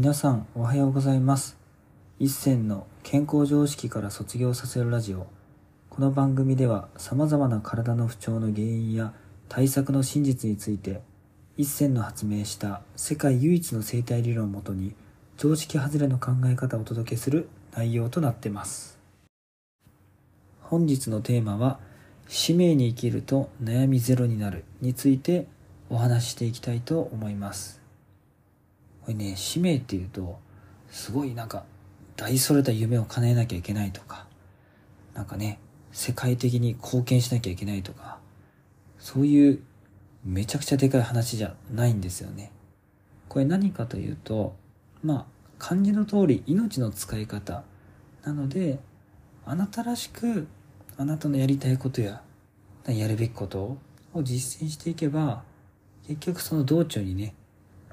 皆さんおはようございます。一銭の健康常識から卒業させるラジオ。この番組では様々な体の不調の原因や対策の真実について一銭の発明した世界唯一の生態理論をもとに常識外れの考え方をお届けする内容となってます。本日のテーマは使命に生きると悩みゼロになるについてお話ししていきたいと思います。これね使命っていうとすごいなんか大それた夢を叶えなきゃいけないとかなんかね世界的に貢献しなきゃいけないとかそういうめちゃくちゃでかい話じゃないんですよね。これ何かというとまあ漢字の通り命の使い方なのであなたらしくあなたのやりたいことややるべきことを実践していけば結局その道中にね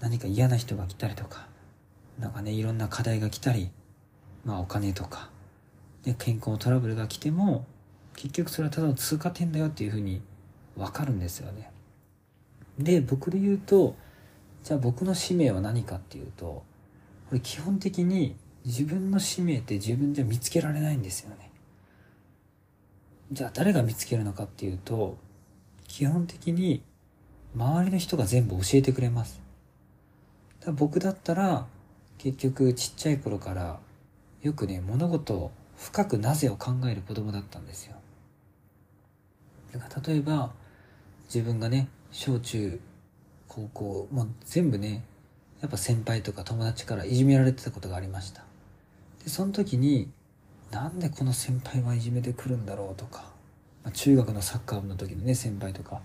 何か嫌な人が来たりとかなんかねいろんな課題が来たりまあお金とかで健康トラブルが来ても結局それはただの通過点だよっていうふうに分かるんですよねで僕で言うとじゃあ僕の使命は何かっていうとこれ基本的に自分の使命って自分じゃ見つけられないんですよねじゃあ誰が見つけるのかっていうと基本的に周りの人が全部教えてくれます。だ僕だったら結局ちっちゃい頃からよくね物事を深くなぜを考える子供だったんですよ。だから例えば自分がね小中高校もう全部ねやっぱ先輩とか友達からいじめられてたことがありましたでその時になんでこの先輩はいじめてくるんだろうとか、まあ、中学のサッカー部の時のね先輩とか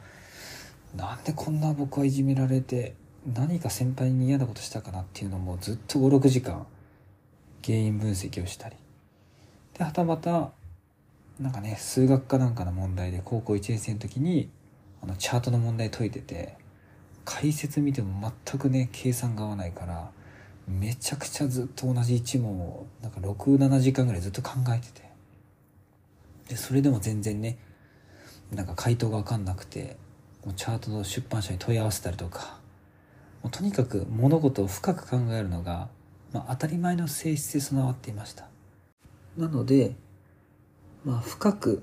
なんでこんな僕はいじめられて何か先輩に嫌なことしたかなっていうのもずっと56時間原因分析をしたり。ではたまたなんかね数学かなんかの問題で高校1年生の時にあのチャートの問題解いてて解説見ても全くね計算が合わないからめちゃくちゃずっと同じ一問をなんか67時間ぐらいずっと考えてて。でそれでも全然ねなんか回答が分かんなくてチャートの出版社に問い合わせたりとかもうとにかく物事を深く考えるのが、まあ、当たり前の性質で備わっていました。なので、まあ、深く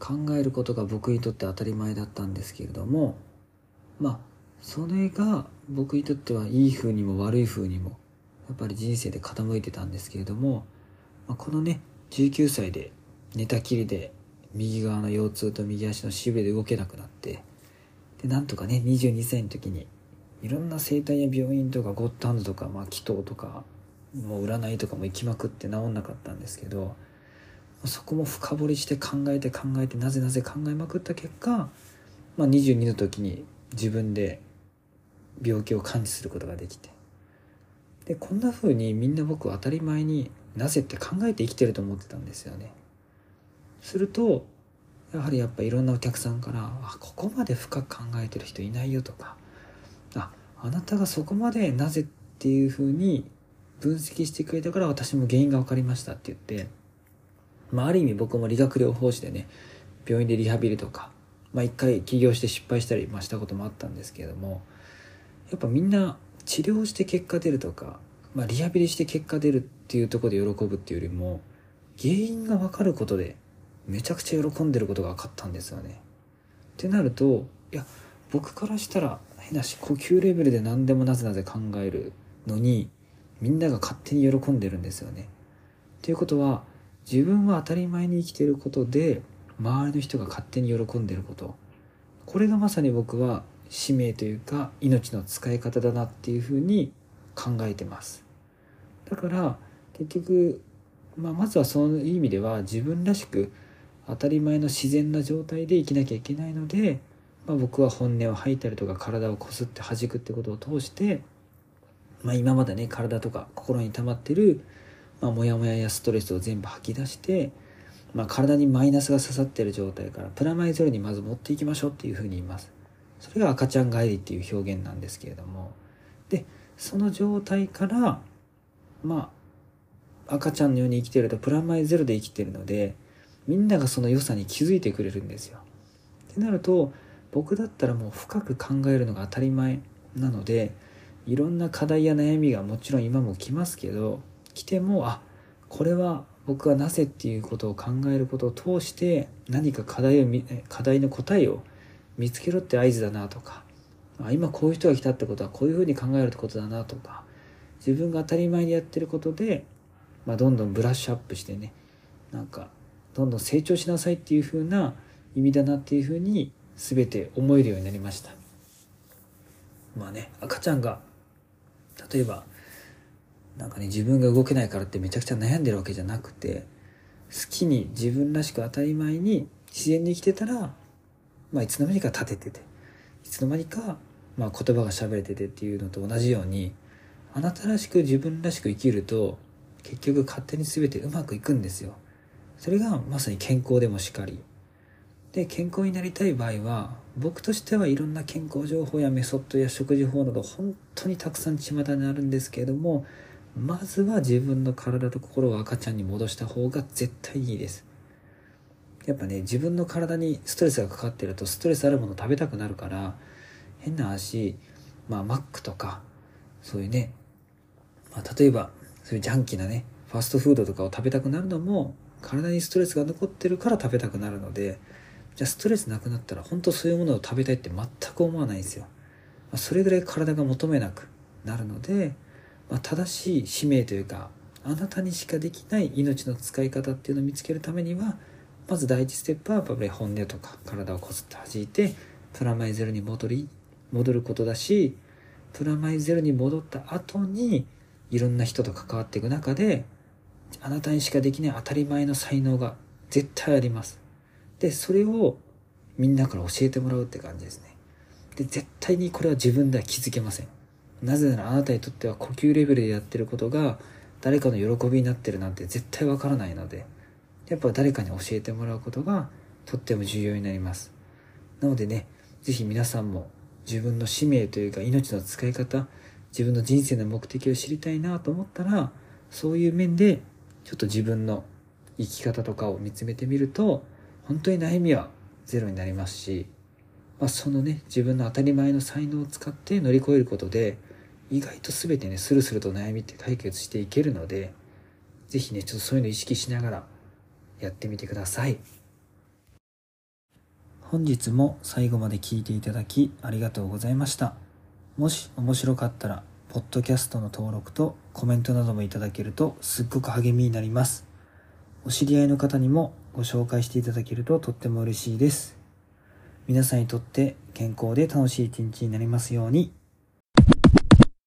考えることが僕にとって当たり前だったんですけれどもまあそれが僕にとってはいい風にも悪い風にもやっぱり人生で傾いてたんですけれども、まあ、このね19歳で寝たきりで右側の腰痛と右足のしびれで動けなくなってでなんとかね22歳の時にいろんな整体や病院とかゴッドハンドとか、まあ、祈祷とかもう占いとかも行きまくって治んなかったんですけどそこも深掘りして考えて考えてなぜなぜ考えまくった結果、まあ、22の時に自分で病気を感知することができてでこんな風にみんな僕は当たり前になぜって考えて生きてると思ってたんですよね。するとやはりやっぱいろんなお客さんから「あここまで深く考えてる人いないよ」とか「あなたがそこまでなぜっていうふうに分析してくれたから私も原因が分かりました」って言って、まあ、ある意味僕も理学療法士でね病院でリハビリとか、まあ、一回起業して失敗したり、ま、したこともあったんですけれどもやっぱみんな治療して結果出るとか、まあ、リハビリして結果出るっていうところで喜ぶっていうよりも原因が分かることでめちゃくちゃ喜んでることが分かったんですよね。ってなるといや僕からしたら変なし呼吸レベルで何でもなぜなぜ考えるのにみんなが勝手に喜んでるんですよね。ということは自分は当たり前に生きてることで周りの人が勝手に喜んでることこれがまさに僕は使命というか命の使い方だなっていうふうに考えてますだから結局、まあ、まずはそういう意味では自分らしく当たり前の自然な状態で生きなきゃいけないので、まあ、僕は本音を吐いたりとか体をこすって弾くってことを通して、まあ、今までね体とか心に溜まってる、まあ、モヤモヤやストレスを全部吐き出して、まあ、体にマイナスが刺さってる状態からプラマイゼロにまず持っていきましょうっていうふうに言いますそれが赤ちゃん帰りっていう表現なんですけれどもでその状態からまあ赤ちゃんのように生きてるとプラマイゼロで生きてるのでみんながその良さに気づいてくれるんですよ。ってなると僕だったらもう深く考えるのが当たり前なのでいろんな課題や悩みがもちろん今も来ますけど来てもあこれは僕はなぜっていうことを考えることを通して何か課題を課題の答えを見つけろって合図だなとか今こういう人が来たってことはこういうふうに考えるってことだなとか自分が当たり前にやってることで、まあ、どんどんブラッシュアップしてねなんかどんどん成長しなさいっていうふうな意味だなっていうふうに全て思えるようになりました。まあね赤ちゃんが例えばなんかね自分が動けないからってめちゃくちゃ悩んでるわけじゃなくて好きに自分らしく当たり前に自然に生きてたら、まあ、いつの間にか立ててていつの間にか、まあ、言葉が喋れててっていうのと同じようにあなたらしく自分らしく生きると結局勝手に全てうまくいくんですよ。それがまさに健康でもしかりで健康になりたい場合は僕としてはいろんな健康情報やメソッドや食事法など本当にたくさん巷にあるんですけれどもまずは自分の体と心を赤ちゃんに戻した方が絶対いいです。やっぱね自分の体にストレスがかかってるとストレスあるもの食べたくなるから変な話まあマックとかそういうね、まあ、例えばそういうジャンキーなねファストフードとかを食べたくなるのも体にストレスが残ってるから食べたくなるのでじゃあストレスなくなったら本当そういうものを食べたいって全く思わないんですよ、ま、それぐらい体が求めなくなるので、まあ、正しい使命というかあなたにしかできない命の使い方っていうのを見つけるためにはまず第一ステップはやっぱり本音とか体をこすって弾いてプラマイゼロに戻り戻ることだしプラマイゼロに戻った後にいろんな人と関わっていく中であなたにしかできない当たり前の才能が絶対あります。でそれをみんなから教えてもらうって感じですねで絶対にこれは自分では気づけませんなぜならあなたにとっては呼吸レベルでやってることが誰かの喜びになってるなんて絶対わからないのでやっぱ誰かに教えてもらうことがとっても重要になります。なのでね、是非皆さんも自分の使命というか命の使い方、自分の人生の目的を知りたいなと思ったら、そういう面でちょっと自分の生き方とかを見つめてみると、本当に悩みはゼロになりますし、まあ、そのね、自分の当たり前の才能を使って乗り越えることで、意外と全てね、スルスルと悩みって解決していけるので、是非ね、ちょっとそういうの意識しながらやってみてください。本日も最後まで聞いていただきありがとうございました。もし面白かったらポッドキャストの登録とコメントなどもいただけるとすっごく励みになります。お知り合いの方にもご紹介していただけるととっても嬉しいです。皆さんにとって健康で楽しい一日になりますように。